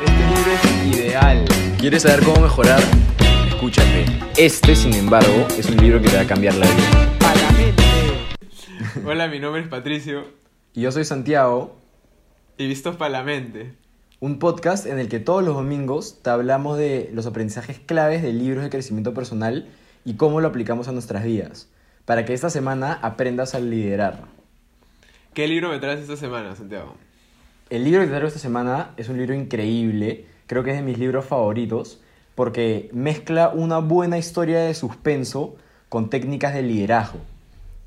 Este libro es ideal. ¿Quieres saber cómo mejorar? Escúchate. Este, sin embargo, es un libro que te va a cambiar la vida. Para la mente. Hola, mi nombre es Patricio. Y yo soy Santiago, Y vistos para la mente. un podcast en el que todos los domingos te hablamos de los aprendizajes claves de libros de crecimiento personal y cómo lo aplicamos a nuestras vidas, para que esta semana aprendas a liderar. ¿Qué libro me traes esta semana, Santiago? El libro que traigo esta semana es un libro increíble, creo que es de mis libros favoritos, porque mezcla una buena historia de suspenso con técnicas de liderazgo.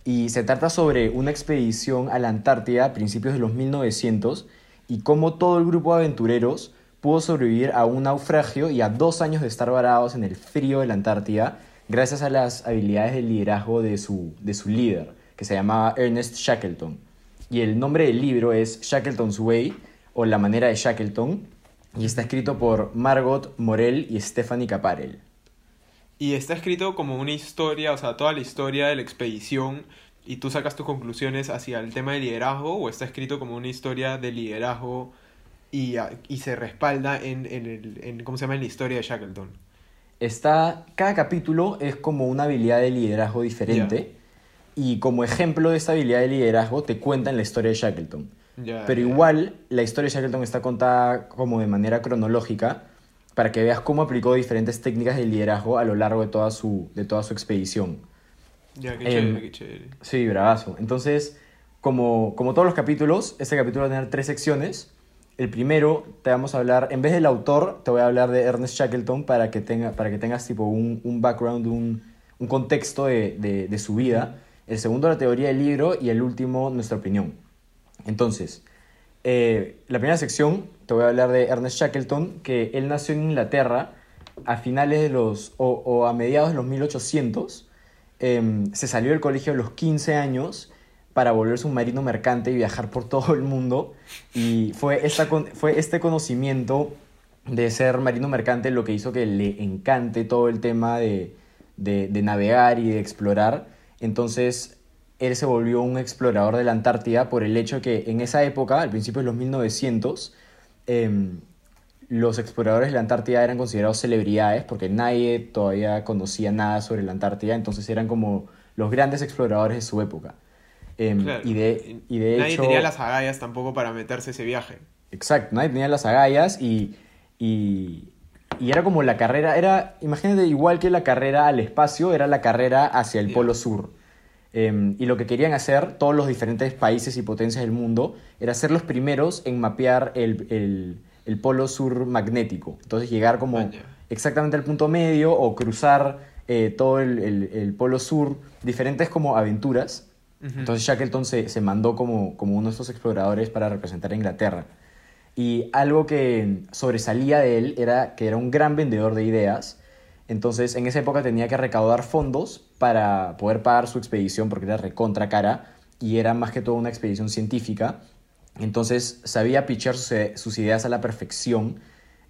Y se trata sobre una expedición a la Antártida a principios de los 1900 y cómo todo el grupo de aventureros pudo sobrevivir a un naufragio y a dos años de estar varados en el frío de la Antártida gracias a las habilidades de liderazgo de su, de su líder, que se llamaba Ernest Shackleton. Y el nombre del libro es Shackleton's Way o La manera de Shackleton y está escrito por Margot Morel y Stephanie Caparel. Y está escrito como una historia, o sea, toda la historia de la expedición y tú sacas tus conclusiones hacia el tema de liderazgo o está escrito como una historia de liderazgo y, y se respalda en, en, el, en, ¿cómo se llama? En la historia de Shackleton. Está, cada capítulo es como una habilidad de liderazgo diferente y como ejemplo de esta habilidad de liderazgo te cuentan la historia de Shackleton. Ya, Pero ya. igual la historia de Shackleton está contada como de manera cronológica para que veas cómo aplicó diferentes técnicas de liderazgo a lo largo de toda su, de toda su expedición. Ya, qué Em, chévere, qué chévere. Sí, bravazo. Entonces, como, como todos los capítulos, este capítulo va a tener tres secciones. El primero, te vamos a hablar, en vez del autor, te voy a hablar de Ernest Shackleton para que, tenga, para que tengas tipo un, un background, un, un contexto de, de- de su vida. El segundo, la teoría del libro. Y el último, nuestra opinión. Entonces, eh, la primera sección, te voy a hablar de Ernest Shackleton, que él nació en Inglaterra a finales de los, o, a mediados de los 1800. Em, se salió del colegio a los 15 años para volverse un marino mercante y viajar por todo el mundo. Y fue, esta, fue este conocimiento de ser marino mercante lo que hizo que le encante todo el tema de, de- de navegar y de explorar. Entonces, él se volvió un explorador de la Antártida por el hecho que en esa época, al principio de los 1900, em, los exploradores de la Antártida eran considerados celebridades porque nadie todavía conocía nada sobre la Antártida, entonces eran como los grandes exploradores de su época. Em, Claro. y, de, y de Nadie hecho... tenía las agallas tampoco para meterse ese viaje. Exacto, nadie tenía las agallas y, y, y era como la carrera, era, imagínate, igual que la carrera al espacio, era la carrera hacia el polo sur. Em, y lo que querían hacer todos los diferentes países y potencias del mundo era ser los primeros en mapear el, el- el polo sur magnético. Entonces llegar como exactamente al punto medio o cruzar eh, todo el, el- polo sur, diferentes como aventuras. Entonces Shackleton se, se mandó como, como uno de estos exploradores para representar a Inglaterra. Y algo que sobresalía de él era que era un gran vendedor de ideas. Entonces en esa época tenía que recaudar fondos para poder pagar su expedición porque era recontra cara y era más que todo una expedición científica. Entonces sabía pichar sus, ideas a la perfección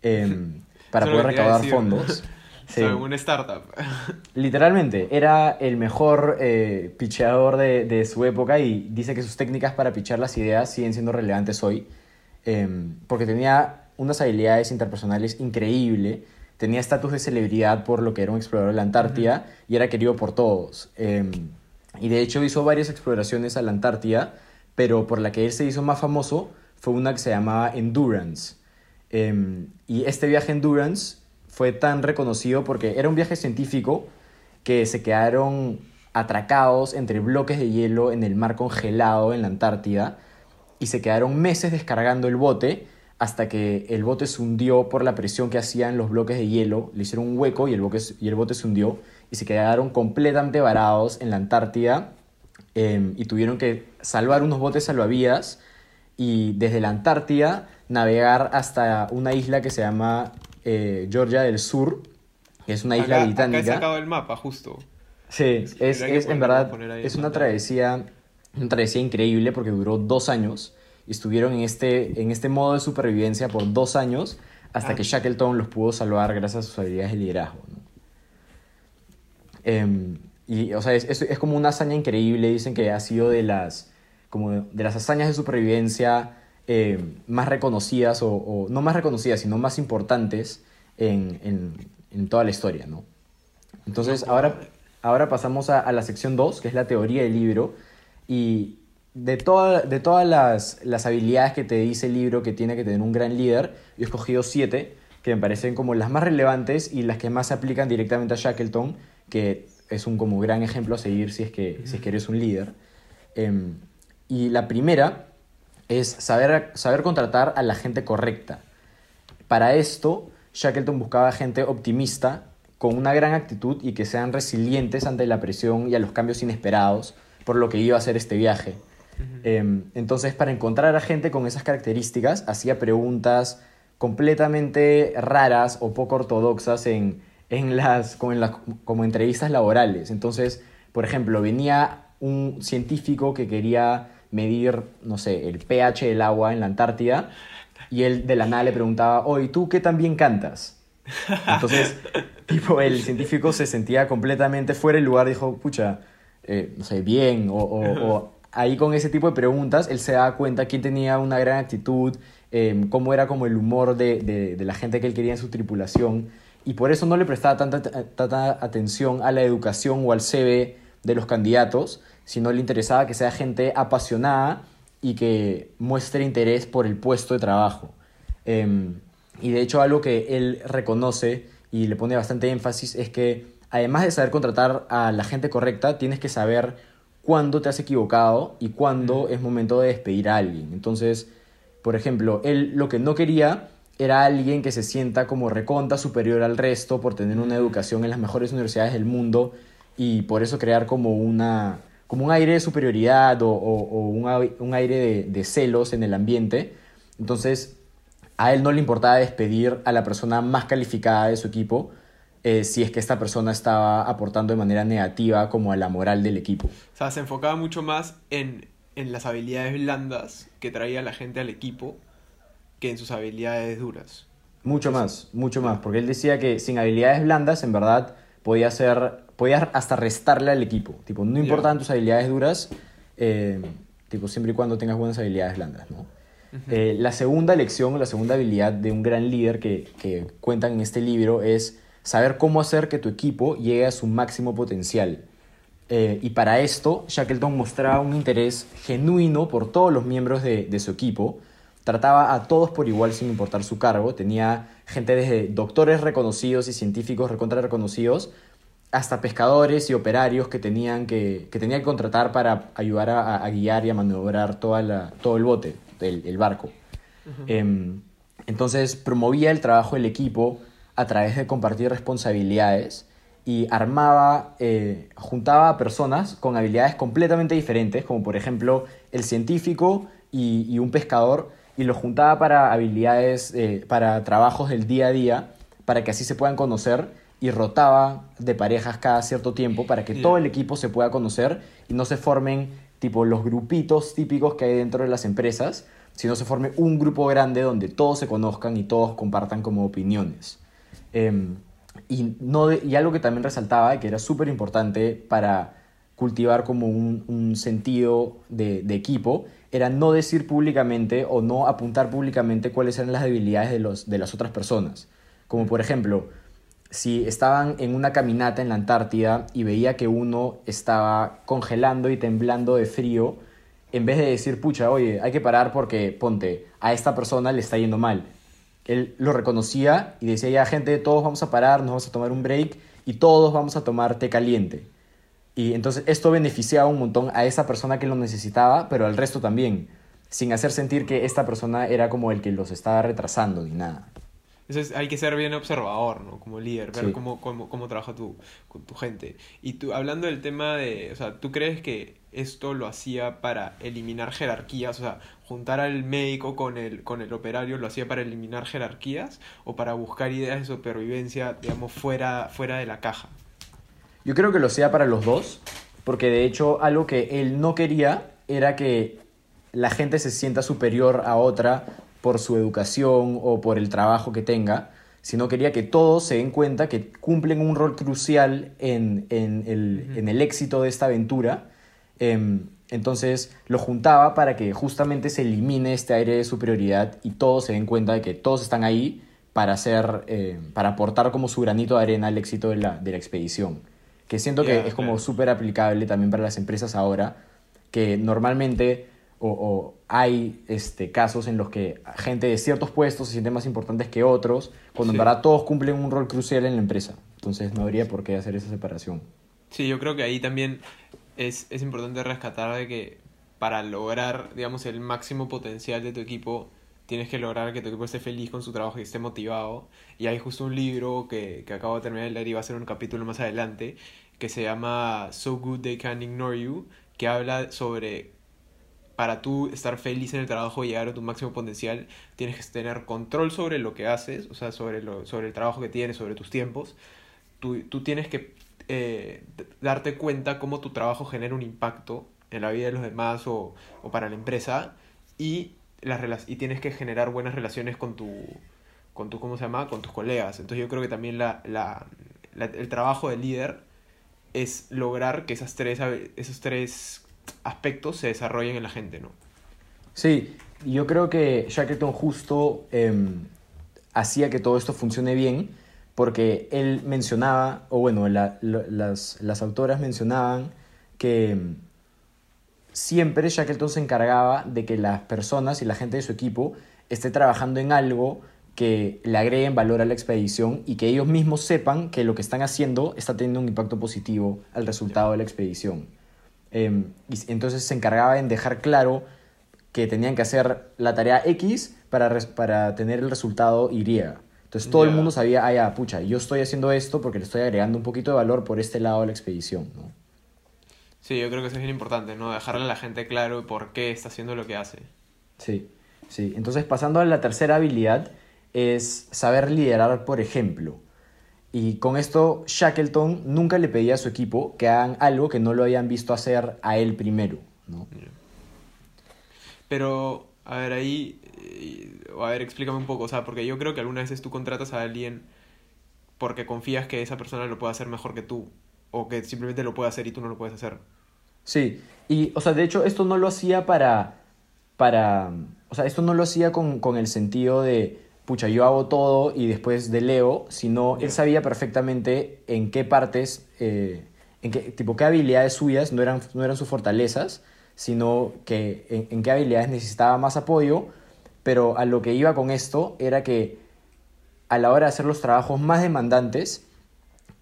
em, para Eso poder recaudar decir. fondos. O Sí. sea, una startup. Literalmente, era el mejor eh, picheador de, de su época y dice que sus técnicas para pichar las ideas siguen siendo relevantes hoy, em, porque tenía unas habilidades interpersonales increíble, tenía estatus de celebridad por lo que era un explorador de la Antártida y era querido por todos. Em, y de hecho hizo varias exploraciones a la Antártida, pero por la que él se hizo más famoso fue una que se llamaba Endurance. Em, y este viaje Endurance fue tan reconocido porque era un viaje científico que se quedaron atracados entre bloques de hielo en el mar congelado en la Antártida y se quedaron meses descargando el bote hasta que el bote se hundió por la presión que hacían los bloques de hielo, le hicieron un hueco y el, boque- y el bote se hundió y se quedaron completamente varados en la Antártida em, y tuvieron que salvar unos botes salvavidas y desde la Antártida navegar hasta una isla que se llama eh, Georgia del Sur, que es una isla británica. Acá he sacado el mapa, justo. Sí, es, es en verdad, es una travesía, una travesía increíble porque duró dos años y estuvieron en este, en este modo de supervivencia por dos años hasta Ah. que Shackleton los pudo salvar gracias a sus habilidades de liderazgo. ¿no? Em, y, o sea, es, es- es como una hazaña increíble, dicen que ha sido de las, como de las hazañas de supervivencia eh, más reconocidas, o, o, no más reconocidas, sino más importantes en, en, en toda la historia, ¿no? Entonces, ahora, ahora pasamos a, a la sección 2, que es la teoría del libro, y de, toda, de todas las, las habilidades que te dice el libro que tiene que tener un gran líder, yo he escogido siete, que me parecen como las más relevantes y las que más se aplican directamente a Shackleton, que es un como gran ejemplo a seguir si es que, si es que eres un líder. Em, y la primera es saber, saber contratar a la gente correcta. Para esto, Shackleton buscaba gente optimista, con una gran actitud y que sean resilientes ante la presión y a los cambios inesperados por lo que iba a ser este viaje. Em, entonces, para encontrar a gente con esas características, hacía preguntas completamente raras o poco ortodoxas en, en las, como, en las, como entrevistas laborales. Entonces, por ejemplo, venía un científico que quería medir, no sé, el pH del agua en la Antártida y él de la nada le preguntaba, oye, ¿tú qué tan bien cantas? Entonces, tipo, el científico se sentía completamente fuera del lugar, dijo, pucha, eh, no sé, bien, o, o, o, ahí con ese tipo de preguntas, él se daba cuenta quién tenía una gran actitud, eh, cómo era como el humor de, de, de, la gente que él quería en su tripulación, y por eso no le prestaba tanta, tanta atención a la educación o al CV de los candidatos, sino le interesaba que sea gente apasionada y que muestre interés por el puesto de trabajo. Eh, y de hecho algo que él reconoce y le pone bastante énfasis es que además de saber contratar a la gente correcta, tienes que saber cuándo te has equivocado y cuándo es momento de despedir a alguien. Entonces, por ejemplo, él lo que no quería era alguien que se sienta como reconta superior al resto por tener una educación en las mejores universidades del mundo y por eso crear como, una, como un aire de superioridad o, o, o un, un, aire de, de celos en el ambiente. Entonces, a él no le importaba despedir a la persona más calificada de su equipo eh, si es que esta persona estaba aportando de manera negativa como a la moral del equipo. O sea, se enfocaba mucho más en, en las habilidades blandas que traía la gente al equipo que en sus habilidades duras. Mucho más, mucho más, porque él decía que sin habilidades blandas, en verdad, podía ser, podía hasta restarle al equipo. Tipo, no importaban yeah. tus habilidades duras, eh, tipo, siempre y cuando tengas buenas habilidades blandas, ¿no? Uh -huh. eh, la segunda lección, la segunda habilidad de un gran líder que, que cuentan en este libro es saber cómo hacer que tu equipo llegue a su máximo potencial. Eh, y para esto, Shackleton mostraba un interés genuino por todos los miembros de, de, su equipo. Trataba a todos por igual sin importar su cargo. Tenía gente desde doctores reconocidos y científicos recontra reconocidos hasta pescadores y operarios que tenían que, que, tenía que contratar para ayudar a, a, guiar y a maniobrar toda la, todo el bote, el, el barco. Uh -huh. eh, entonces promovía el trabajo del equipo a través de compartir responsabilidades y armaba, eh, juntaba a personas con habilidades completamente diferentes, como por ejemplo el científico y, y un pescador, y los juntaba para habilidades, eh, para trabajos del día a día, para que así se puedan conocer, y rotaba de parejas cada cierto tiempo para que yeah. todo el equipo se pueda conocer y no se formen tipo los grupitos típicos que hay dentro de las empresas, sino se forme un grupo grande donde todos se conozcan y todos compartan como opiniones. Eh, y, algo que también resaltaba, que era súper importante para cultivar como un, sentido de, de, equipo, era no decir públicamente o no apuntar públicamente cuáles eran las debilidades de, los, de las otras personas. Como por ejemplo, si estaban en una caminata en la Antártida y veía que uno estaba congelando y temblando de frío, en vez de decir, pucha, oye, hay que parar porque, ponte, a esta persona le está yendo mal él lo reconocía y decía, ya gente, todos vamos a parar, nos vamos a tomar un break y todos vamos a tomar té caliente. Y entonces esto beneficiaba un montón a esa persona que lo necesitaba, pero al resto también, sin hacer sentir que esta persona era como el que los estaba retrasando ni nada. Entonces hay que ser bien observador, ¿no? Como líder, ver sí. cómo, cómo, cómo trabaja tu, con tu gente. Y tú, hablando del tema de, o sea, ¿tú crees que esto lo hacía para eliminar jerarquías? O sea, juntar al médico con el, con el operario lo hacía para eliminar jerarquías o para buscar ideas de supervivencia, digamos, fuera, fuera de la caja? Yo creo que lo hacía para los dos, porque de hecho algo que él no quería era que la gente se sienta superior a otra por su educación o por el trabajo que tenga, sino quería que todos se den cuenta que cumplen un rol crucial en, en, el, en el éxito de esta aventura entonces lo juntaba para que justamente se elimine este aire de superioridad y todos se den cuenta de que todos están ahí para hacer, eh, para aportar como su granito de arena al éxito de la, de la expedición. Que siento que es como súper aplicable también para las empresas ahora, que normalmente o, o hay este, casos en los que gente de ciertos puestos se sienten más importantes que otros, cuando Sí. en verdad todos cumplen un rol crucial en la empresa. Entonces no habría por qué hacer esa separación. Sí, yo creo que ahí también es, es importante rescatar de que para lograr, digamos, el máximo potencial de tu equipo, tienes que lograr que tu equipo esté feliz con su trabajo y esté motivado. Y hay justo un libro que, que acabo de terminar de leer y va a ser un capítulo más adelante, que se llama So Good They Can Ignore You, que habla sobre para tú estar feliz en el trabajo y llegar a tu máximo potencial, tienes que tener control sobre lo que haces, o sea, sobre, lo, sobre el trabajo que tienes, sobre tus tiempos. Tú, tú tienes que eh, darte cuenta cómo tu trabajo genera un impacto en la vida de los demás o, o para la empresa y, las y tienes que generar buenas relaciones con tu, con tu, ¿cómo se llama? Con tus colegas. Entonces yo creo que también la, la, el trabajo del líder es lograr que esas tres, esos tres aspectos se desarrollen en la gente, ¿no? Sí, yo creo que Shackleton justo em, hacía que todo esto funcione bien porque él mencionaba, o bueno, las, las autoras mencionaban que em, siempre Shackleton se encargaba de que las personas y la gente de su equipo esté trabajando en algo que le agreguen valor a la expedición y que ellos mismos sepan que lo que están haciendo está teniendo un impacto positivo al resultado de la expedición. Em, y entonces se encargaba en dejar claro que tenían que hacer la tarea X para, para tener el resultado Y. Entonces todo el mundo sabía, ah, ya, pucha, yo estoy haciendo esto porque le estoy agregando un poquito de valor por este lado de la expedición, ¿no? Sí, yo creo que eso es bien importante, ¿no? Dejarle a la gente claro por qué está haciendo lo que hace. Sí, sí. Entonces pasando a la tercera habilidad es saber liderar por ejemplo. Y con esto Shackleton nunca le pedía a su equipo que hagan algo que no lo habían visto hacer a él primero, ¿no? Pero, a ver, ahí, eh, a ver, explícame un poco, o sea, porque yo creo que algunas veces tú contratas a alguien porque confías que esa persona lo puede hacer mejor que tú, o que simplemente lo puede hacer y tú no lo puedes hacer. Sí, y, o sea, de hecho, esto no lo hacía para, para, o sea, esto no lo hacía con, con el sentido de, pucha, yo hago todo y después deleo, sino Ya. él sabía perfectamente en qué partes, eh, en qué, tipo, qué habilidades suyas no eran, no eran sus fortalezas, sino que en, en qué habilidades necesitaba más apoyo, pero a lo que iba con esto era que a la hora de hacer los trabajos más demandantes,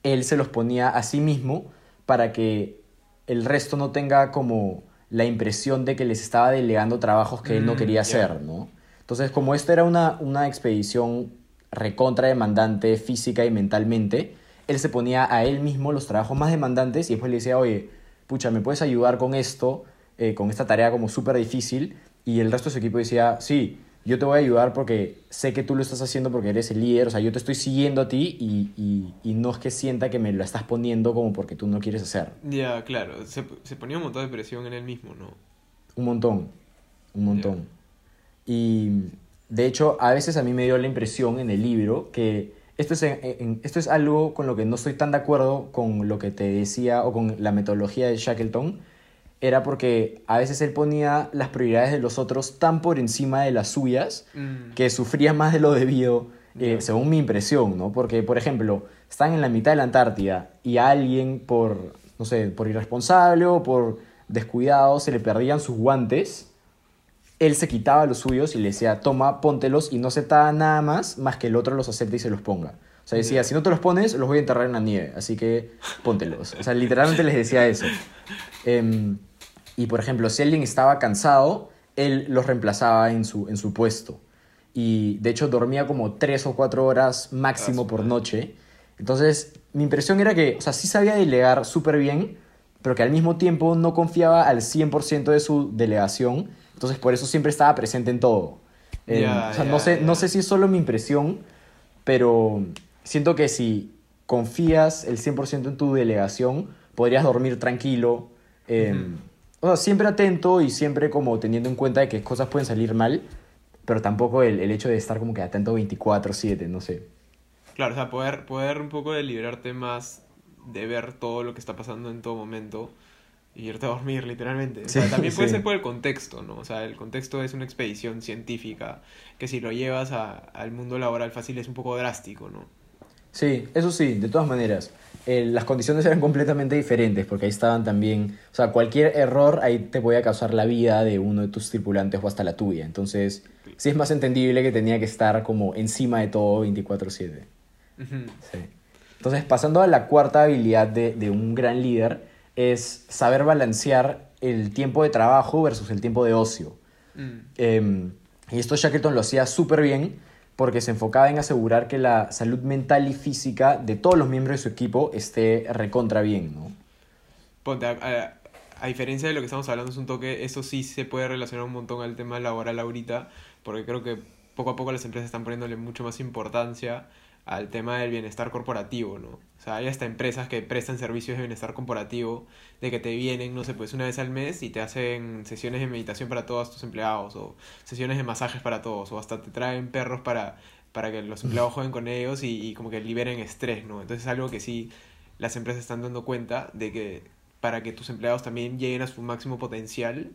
él se los ponía a sí mismo para que el resto no tenga como la impresión de que les estaba delegando trabajos que él no Mm, quería hacer, ¿no? Entonces, como esta era una, una expedición recontra demandante física y mentalmente, él se ponía a él mismo los trabajos más demandantes y después le decía, oye, pucha, ¿me puedes ayudar con esto, eh, con esta tarea como súper difícil? Y el resto de su equipo decía, sí, yo te voy a ayudar porque sé que tú lo estás haciendo porque eres el líder, o sea, yo te estoy siguiendo a ti y, y, y no es que sienta que me lo estás poniendo como porque tú no quieres hacer. Ya, claro, se, se ponía un montón de presión en él mismo, ¿no? Un montón, un montón. Y de hecho, a veces a mí me dio la impresión en el libro que esto es, en- en- esto es algo con lo que no estoy tan de acuerdo con lo que te decía o con la metodología de Shackleton. Era porque a veces él ponía las prioridades de los otros tan por encima de las suyas Mm, que sufría más de lo debido, eh, según mi impresión, ¿no? Porque, por ejemplo, están en la mitad de la Antártida y a alguien por, no sé, por irresponsable o por descuidado se le perdían sus guantes, él se quitaba los suyos y le decía, toma, póntelos y no aceptaba nada más más que el otro los acepte y se los ponga. O sea, decía, si no te los pones, los voy a enterrar en la nieve, así que póntelos. O sea, literalmente les decía eso. Em, y por ejemplo, si alguien estaba cansado, él los reemplazaba en su, en su puesto. Y de hecho dormía como tres o cuatro horas máximo por noche. Entonces, mi impresión era que, o sea, sí sabía delegar súper bien, pero que al mismo tiempo no confiaba al 100% de su delegación. Entonces, por eso siempre estaba presente en todo. O sea, no, sé, no sé si es solo mi impresión, pero siento que si confías el 100% en tu delegación, podrías dormir tranquilo. em, O sea, siempre atento y siempre como teniendo en cuenta de que cosas pueden salir mal, pero tampoco el, el hecho de estar como que atento 24/7, no sé. Claro, o sea, poder, poder un poco de liberarte más de ver todo lo que está pasando en todo momento y irte a dormir, literalmente. O Sí, sea, también puede sí. ser por el contexto, ¿no? O sea, el contexto es una expedición científica que si lo llevas a- al mundo laboral fácil es un poco drástico, ¿no? Sí, eso sí, de todas maneras. Eh, las condiciones eran completamente diferentes porque ahí estaban también, o sea, cualquier error ahí te podía causar la vida de uno de tus tripulantes o hasta la tuya. Entonces, sí es más entendible que tenía que estar como encima de todo 24/7. Ujú. Sí. Entonces, pasando a la cuarta habilidad de, de un gran líder, es saber balancear el tiempo de trabajo versus el tiempo de ocio. Mm. Eh, y esto Shackleton lo hacía súper bien porque se enfocaba en asegurar que la salud mental y física de todos los miembros de su equipo esté recontra bien, ¿no? Ponte, a, a- a diferencia de lo que estamos hablando, es un toque, eso sí se puede relacionar un montón al tema laboral ahorita, porque creo que poco a poco las empresas están poniéndole mucho más importancia al tema del bienestar corporativo, ¿no? O sea, hay hasta empresas que prestan servicios de bienestar corporativo, de que te vienen, no sé, pues una vez al mes y te hacen sesiones de meditación para todos tus empleados, o sesiones de masajes para todos, o hasta te traen perros para, para que los empleados jueguen con ellos y, como que liberen estrés, ¿no? Entonces es algo que sí las empresas están dando cuenta de que para que tus empleados también lleguen a su máximo potencial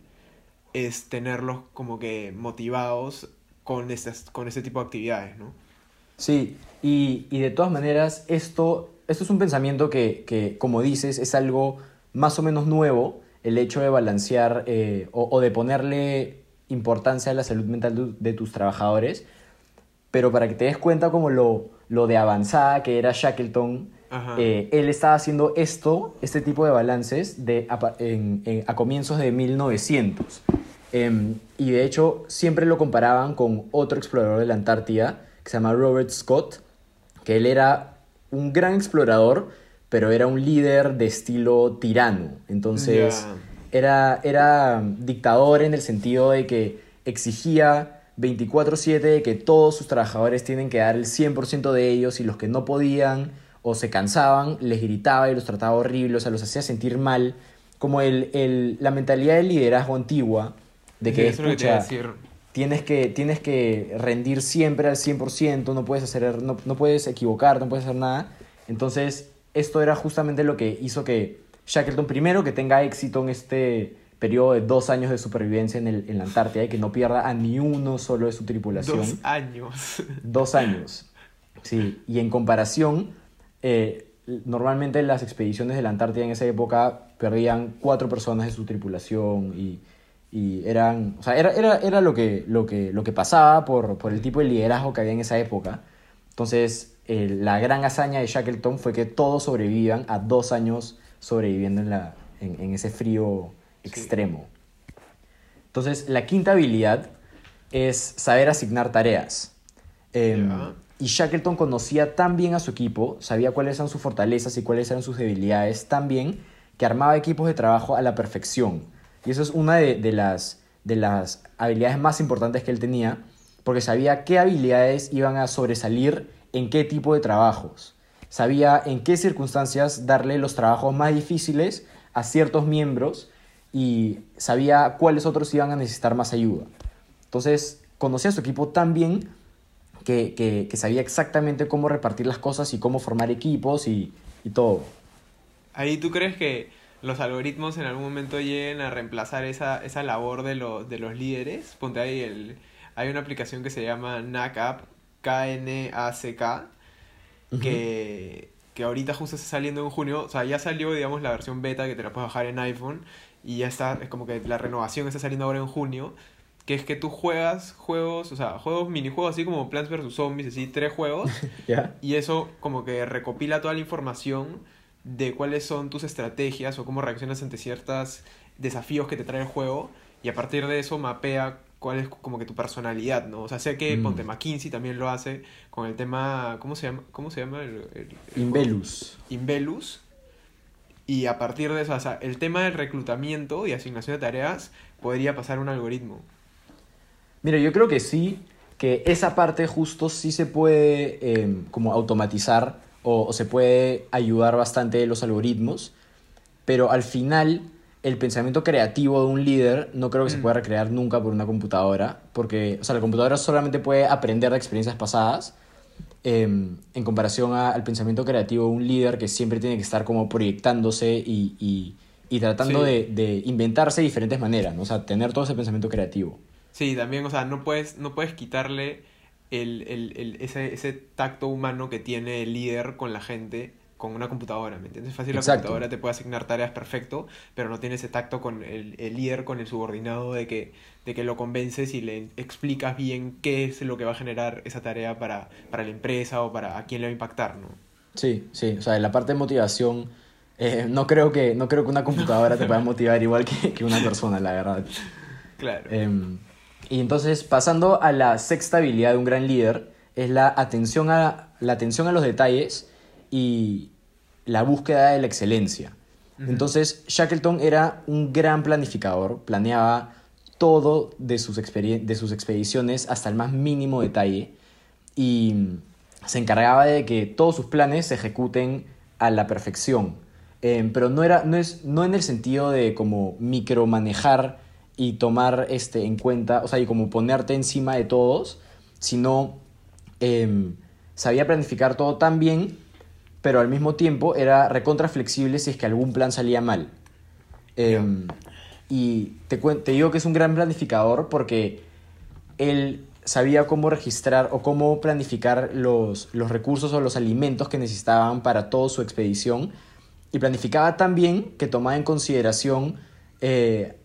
es tenerlos como que motivados con con este tipo de actividades, ¿no? Sí, y, y de todas maneras, esto, esto es un pensamiento que, que, como dices, es algo más o menos nuevo, el hecho de balancear eh, o, o de ponerle importancia a la salud mental de, tus trabajadores, pero para que te des cuenta como lo, lo de avanzada que era Shackleton, eh, él estaba haciendo esto, este tipo de balances de, a, pa- en- en- a comienzos de 1900. Em, y de hecho siempre lo comparaban con otro explorador de la Antártida que se llama Robert Scott, que él era un gran explorador, pero era un líder de estilo tirano. Entonces era, era dictador en el sentido de que exigía 24/7 de que todos sus trabajadores tienen que dar el 100% de ellos y los que no podían o se cansaban, les gritaba y los trataba horrible, o sea, los hacía sentir mal, como el, el- la mentalidad del liderazgo antigua, de Sí, que, pucha, decir. Tienes que, tienes que rendir siempre al 100%, no puedes, hacer, no, no puedes equivocarte, no puedes hacer nada. Entonces, esto era justamente lo que hizo que Shackleton, primero, que tenga éxito en este periodo de dos años de supervivencia en, el, en la Antártida y que no pierda a ni uno solo de su tripulación. Dos años. Dos años. Sí, y en comparación, eh, normalmente las expediciones de la Antártida en esa época perdían cuatro personas de su tripulación y, y eran, o sea, era, era, era lo, que, lo, que, lo que pasaba por, por el tipo de liderazgo que había en esa época. Entonces, eh, la gran hazaña de Shackleton fue que todos sobrevivan a dos años sobreviviendo en, la, en, en ese frío extremo. Entonces, la quinta habilidad es saber asignar tareas. Em, y Shackleton conocía tan bien a su equipo, sabía cuáles eran sus fortalezas y cuáles eran sus debilidades, tan bien que armaba equipos de trabajo a la perfección. Y eso es una de, de las, de las habilidades más importantes que él tenía, porque sabía qué habilidades iban a sobresalir en qué tipo de trabajos. Sabía en qué circunstancias darle los trabajos más difíciles a ciertos miembros y sabía cuáles otros iban a necesitar más ayuda. Entonces, conocía a su equipo tan bien que, que- que sabía exactamente cómo repartir las cosas y cómo formar equipos y, y todo. Ahí tú crees que los algoritmos en algún momento lleguen a reemplazar esa, esa labor de, los de los líderes. Ponte ahí el... Hay una aplicación que se llama NACAP, K-N-A-C-K, que, que ahorita justo está saliendo en junio. O sea, ya salió, digamos, la versión beta que te la puedes bajar en iPhone. Y ya está, es como que la renovación está saliendo ahora en junio. Que es que tú juegas juegos, o sea, juegos, minijuegos así como Plants vs. Zombies, así, tres juegos. Y eso como que recopila toda la información de cuáles son tus estrategias o cómo reaccionas ante ciertos desafíos que te trae el juego. Y a partir de eso mapea cuál es como que tu personalidad, ¿no? O sea, sé que Mm. Ponte McKinsey también lo hace con el tema, ¿cómo se llama? ¿Cómo se llama? El, el-? Invelus. Invelus. Y a partir de eso, o sea, el tema del reclutamiento y asignación de tareas podría pasar un algoritmo. Mira, yo creo que sí, que esa parte justo sí se puede eh, como automatizar o, o se puede ayudar bastante de los algoritmos, pero al final el pensamiento creativo de un líder no creo que se Mm. pueda recrear nunca por una computadora, porque, o sea, la computadora solamente puede aprender de experiencias pasadas, eh, en comparación a- al pensamiento creativo de un líder que siempre tiene que estar como proyectándose y, y- y tratando Sí. de, de inventarse diferentes maneras, ¿no? O sea, tener todo ese pensamiento creativo. Sí, también, o sea, no puedes, no puedes quitarle el, el, el- ese, ese tacto humano que tiene el líder con la gente con una computadora, ¿me entiendes? Fácil la Exacto. computadora te puede asignar tareas perfecto, pero no tiene ese tacto con el, el líder, con el subordinado de que, de que lo convences y le explicas bien qué es lo que va a generar esa tarea para, para la empresa o para a quién le va a impactar, ¿no? Sí, sí, o sea, en la parte de motivación, eh, no, creo que, no creo que una computadora te pueda motivar igual que, que una persona, la verdad. Claro. Em, y entonces, pasando a la sexta habilidad de un gran líder, es la atención a, la atención a los detalles y la búsqueda de la excelencia. Entonces, Shackleton era un gran planificador, planeaba todo de sus, de sus expediciones hasta el más mínimo detalle y se encargaba de que todos sus planes se ejecuten a la perfección. Em, pero no, era, no, es, no en el sentido de como micromanejar y tomar este, en cuenta, o sea, y como ponerte encima de todos, sino em, sabía planificar todo tan bien, pero al mismo tiempo era recontra flexible si es que algún plan salía mal. Em, y te, te digo que es un gran planificador porque él sabía cómo registrar o cómo planificar los, los recursos o los alimentos que necesitaban para toda su expedición. Y planificaba tan bien que tomaba en consideración eh,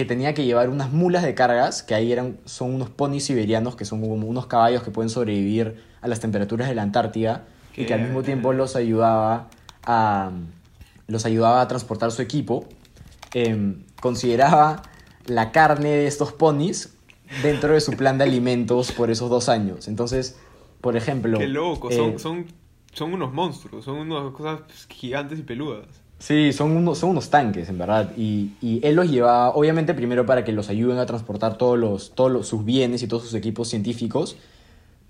que tenía que llevar unas mulas de cargas, que ahí eran, son unos ponis siberianos, que son como unos caballos que pueden sobrevivir a las temperaturas de la Antártida, y que al mismo tiempo los ayudaba a, los ayudaba a transportar su equipo. Em, consideraba la carne de estos ponis dentro de su plan de alimentos por esos dos años. Entonces, por ejemplo... Qué loco, eh, son, son, son unos monstruos, son unas cosas gigantes y peludas. Sí, son unos, son unos tanques, en verdad. Y, y él los llevaba, obviamente, primero para que los ayuden a transportar todos, los, todos los- sus bienes y todos sus equipos científicos.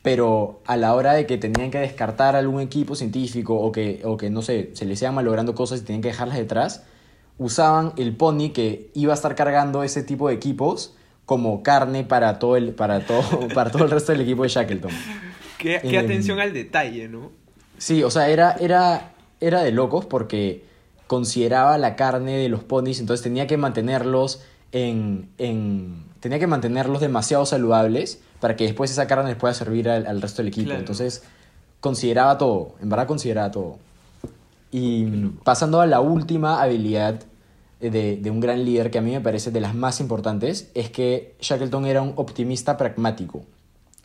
Pero a la hora de que tenían que descartar algún equipo científico o que, o que no sé, se les iban malogrando cosas y tenían que dejarlas detrás, usaban el pony que iba a estar cargando ese tipo de equipos como carne para todo el, para todo, para todo el resto del equipo de Shackleton. Qué, qué Em, atención al detalle, ¿no? Sí, o sea, era, era, era de locos porque consideraba la carne de los ponis, entonces tenía que mantenerlos en, en- tenía que mantenerlos demasiado saludables para que después esa carne les pueda servir al, al resto del equipo. Claro. Entonces, consideraba todo, en verdad consideraba todo. Y pasando a la última habilidad de, de un gran líder que a mí me parece de las más importantes, es que Shackleton era un optimista pragmático.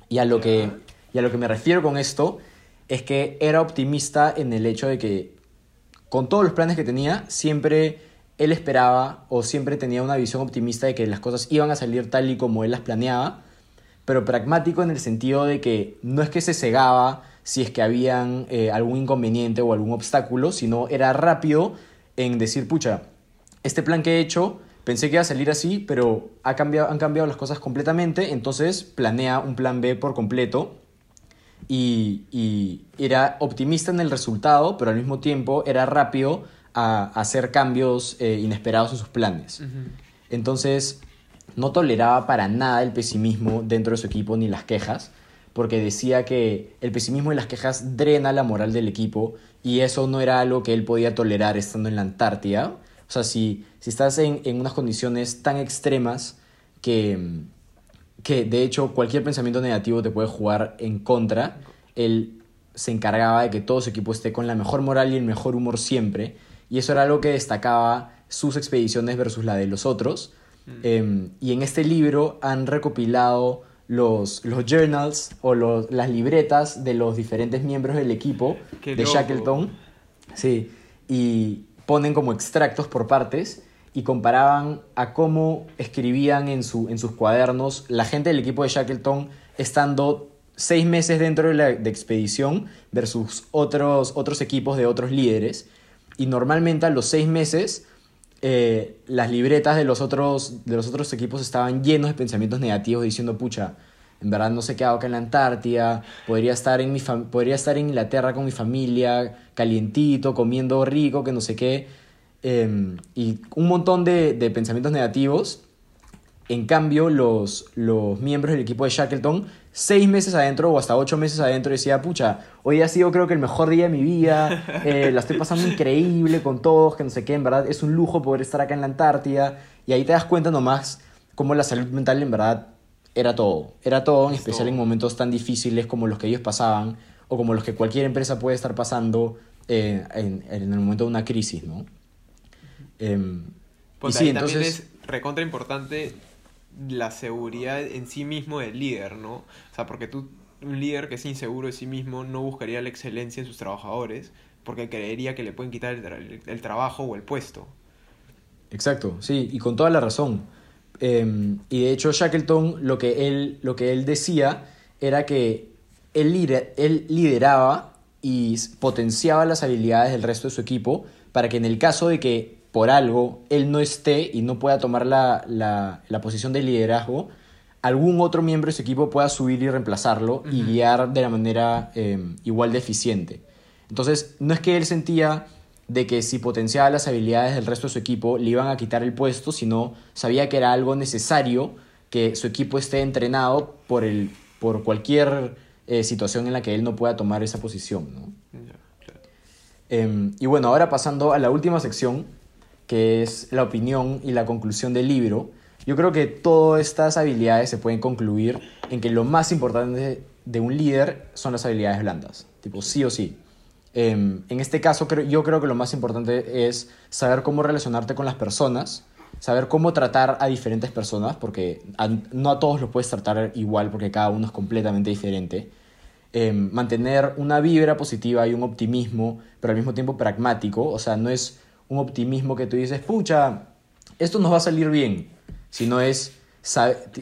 Y a lo, que, y a lo que me refiero con esto es que era optimista en el hecho de que con todos los planes que tenía, siempre él esperaba o siempre tenía una visión optimista de que las cosas iban a salir tal y como él las planeaba, pero pragmático en el sentido de que no es que se cegaba si es que habían eh, algún inconveniente o algún obstáculo, sino era rápido en decir, pucha, este plan que he hecho pensé que iba a salir así, pero ha cambiado, han cambiado las cosas completamente, entonces planea un plan B por completo y, y era optimista en el resultado, pero al mismo tiempo era rápido a, a hacer cambios eh, inesperados en sus planes. Entonces, no toleraba para nada el pesimismo dentro de su equipo ni las quejas, porque decía que el pesimismo y las quejas drena la moral del equipo y eso no era algo que él podía tolerar estando en la Antártida. O sea, si, si estás en, en unas condiciones tan extremas que, que de hecho cualquier pensamiento negativo te puede jugar en contra, él se encargaba de que todo su equipo esté con la mejor moral y el mejor humor siempre, y eso era algo que destacaba sus expediciones versus la de los otros. Eh, y en este libro han recopilado los, los journals o los, las libretas de los diferentes miembros del equipo Qué de loco. Shackleton. Sí, y ponen como extractos por partes y comparaban a cómo escribían en, su, en sus cuadernos la gente del equipo de Shackleton estando seis meses dentro de la expedición versus otros, otros equipos de otros líderes. Y normalmente a los seis meses eh, las libretas de los, otros, de los otros equipos estaban llenos de pensamientos negativos diciendo, pucha, en verdad no sé qué hago acá en la Antártida, podría estar en, mi podría estar en Inglaterra con mi familia, calientito, comiendo rico, que no sé qué. Em, y un montón de, de pensamientos negativos. En cambio, los, los miembros del equipo de Shackleton seis meses adentro o hasta ocho meses adentro decía, pucha, hoy ha sido creo que el mejor día de mi vida, eh, la estoy pasando increíble con todos, que no sé qué, en verdad es un lujo poder estar acá en la Antártida. Y ahí te das cuenta nomás cómo la salud mental en verdad era todo. Era todo, en Es especial en momentos tan difíciles como los que ellos pasaban o como los que cualquier empresa puede estar pasando eh, en, en el momento de una crisis, ¿no? Em, Pues y sí, ahí entonces... también es recontra importante la seguridad en sí mismo del líder, ¿no? O sea, porque tú, un líder que es inseguro de sí mismo no buscaría la excelencia en sus trabajadores porque creería que le pueden quitar el, tra- el trabajo o el puesto. Exacto, sí, y con toda la razón. Eh, y de hecho Shackleton lo que él, lo que él decía era que él, lider- él lideraba y potenciaba las habilidades del resto de su equipo para que en el caso de que por algo él no esté y no pueda tomar la, la- la posición de liderazgo, algún otro miembro de su equipo pueda subir y reemplazarlo y guiar de la manera eh, igual de eficiente. Entonces, no es que él sentía de que si potenciaba las habilidades del resto de su equipo le iban a quitar el puesto, sino sabía que era algo necesario que su equipo esté entrenado por, el, por cualquier eh, situación en la que él no pueda tomar esa posición. ¿no? Claro. Eh, y bueno, ahora pasando a la última sección, que es la opinión y la conclusión del libro, yo creo que todas estas habilidades se pueden concluir en que lo más importante de un líder son las habilidades blandas, tipo sí o sí. Eh, en este caso, yo creo que lo más importante es saber cómo relacionarte con las personas, saber cómo tratar a diferentes personas, porque no a todos los puedes tratar igual, porque cada uno es completamente diferente eh, mantener una vibra positiva y un optimismo, pero al mismo tiempo pragmático. O sea, no es un optimismo que tú dices, pucha, esto nos va a salir bien, sino es,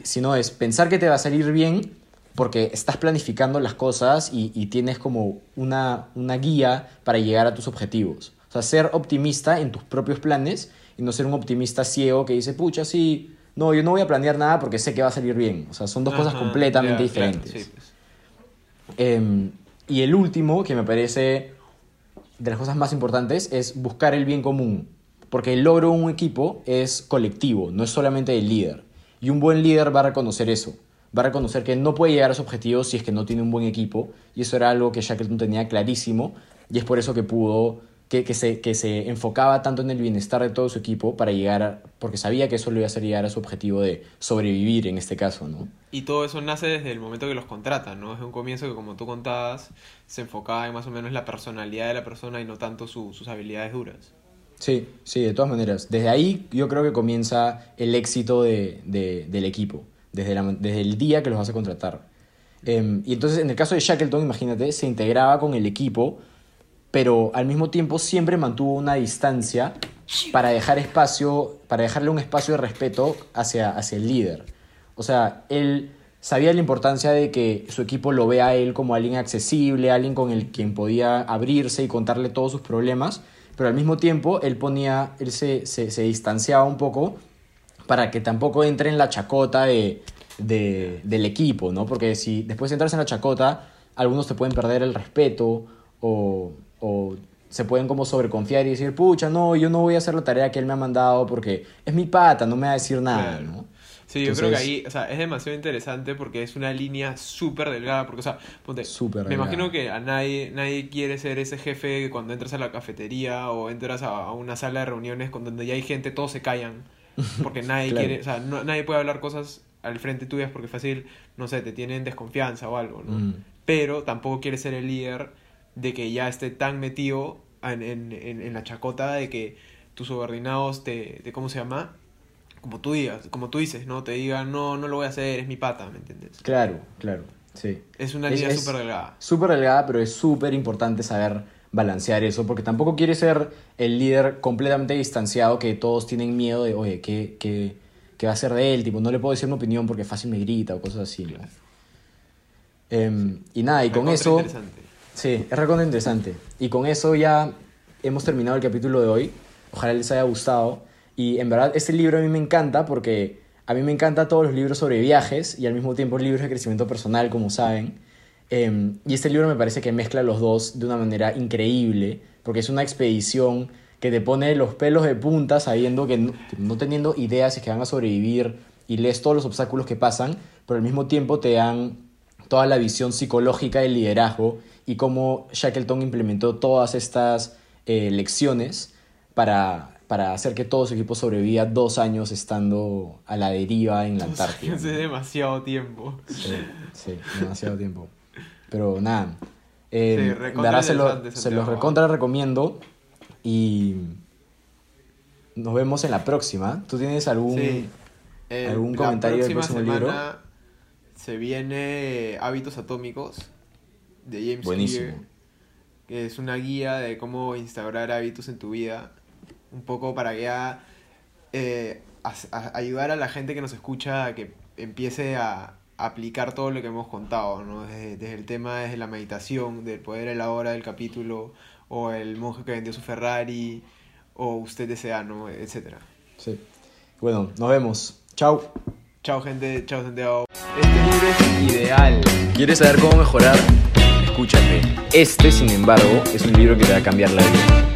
sino es pensar que te va a salir bien porque estás planificando las cosas y, y tienes como una, una guía para llegar a tus objetivos. O sea, ser optimista en tus propios planes y no ser un optimista ciego que dice, pucha, sí, no, yo no voy a planear nada porque sé que va a salir bien. O sea, son dos cosas completamente claro, diferentes. sí, pues. Em, y el último, que me parece de las cosas más importantes, es buscar el bien común. Porque el logro de un equipo es colectivo, no es solamente del líder. Y un buen líder va a reconocer eso. Va a reconocer que no puede llegar a sus objetivos si es que no tiene un buen equipo. Y eso era algo que Shackleton tenía clarísimo. Y es por eso que pudo, que, que, se, que se enfocaba tanto en el bienestar de todo su equipo para llegar, a- porque sabía que eso le iba a hacer llegar a su objetivo de sobrevivir en este caso, ¿no? Y todo eso nace desde el momento que los contratan, ¿no? Desde un comienzo que, como tú contabas, se enfocaba en más o menos la personalidad de la persona y no tanto su- sus habilidades duras. Sí, sí, de todas maneras. Desde ahí yo creo que comienza el éxito de, de- del equipo, desde, la- desde el día que los vas a contratar. Em, y entonces en el caso de Shackleton, imagínate, se integraba con el equipo, pero al mismo tiempo siempre mantuvo una distancia para dejar espacio, para dejarle un espacio de respeto hacia, hacia el líder. O sea, él sabía la importancia de que su equipo lo vea a él como alguien accesible, alguien con el quien podía abrirse y contarle todos sus problemas, pero al mismo tiempo él ponía, él se, se, se distanciaba un poco para que tampoco entre en la chacota de, de- del equipo, ¿no? Porque si después entras en la chacota, algunos te pueden perder el respeto o, o se pueden como sobreconfiar y decir, pucha, no, yo no voy a hacer la tarea que él me ha mandado porque es mi pata, no me va a decir nada, Claro. ¿no? Sí, yo creo que Entonces- ahí, o sea, es demasiado interesante porque es una línea súper delgada, porque, o sea, ponte, Súper me delgada. imagino que a nadie, nadie quiere ser ese jefe que cuando entras a la cafetería o entras a, una sala de reuniones con donde ya hay gente, todos se callan, porque nadie Claro. quiere, o sea, no- nadie puede hablar cosas al frente tuyas porque fácil, no sé, te tienen desconfianza o algo, ¿no? Mm. Pero tampoco quiere ser el líder de que ya esté tan metido en, en, en, la chacota de que tus subordinados te, te, ¿cómo se llama? Como tú digas, como tú dices, ¿no? Te digan, no, no lo voy a hacer, es mi pata, ¿me entiendes? Claro, claro, sí. Es una línea súper delgada. Súper delgada, pero es súper importante saber balancear eso, porque tampoco quiere ser el líder completamente distanciado que todos tienen miedo de, oye, ¿qué, qué, qué va a ser de él? Tipo, no le puedo decir una opinión porque fácil me grita o cosas así, ¿no? Em, y nada, y con eso... Sí, es recontra interesante. Y con eso ya hemos terminado el capítulo de hoy. Ojalá les haya gustado. Y en verdad, este libro a mí me encanta porque a mí me encantan todos los libros sobre viajes y al mismo tiempo libros de crecimiento personal, como saben. Em, y este libro me parece que mezcla los dos de una manera increíble porque es una expedición que te pone los pelos de punta sabiendo que no, no teniendo ideas si es que van a sobrevivir y lees todos los obstáculos que pasan, pero al mismo tiempo te dan toda la visión psicológica del liderazgo y cómo Shackleton implementó todas estas eh, lecciones para, para hacer que todo su equipo sobreviva dos años estando a la deriva en la Antártida. Es demasiado tiempo. Sí, sí, demasiado tiempo. Pero nada, eh, Sí, se, lo- se los recontra recomiendo y nos vemos en la próxima. ¿Tú tienes algún... Sí. Eh, ¿Algún comentario del próximo libro? Se viene Hábitos Atómicos de James Buenísimo. Clear, que es una guía de cómo instaurar hábitos en tu vida, un poco para que ya eh, as- a- ayudar a la gente que nos escucha a que empiece a aplicar todo lo que hemos contado, ¿no? Desde, desde el tema, desde la meditación, del poder de la hora del capítulo, o el monje que vendió su Ferrari, o usted desea, ¿no? Etcétera. Sí. Bueno, nos vemos. Chao. Chao gente, chao Santiago. Este libro es ideal. ¿Quieres saber cómo mejorar? Escúchate. Este, sin embargo, es un libro que te va a cambiar la vida.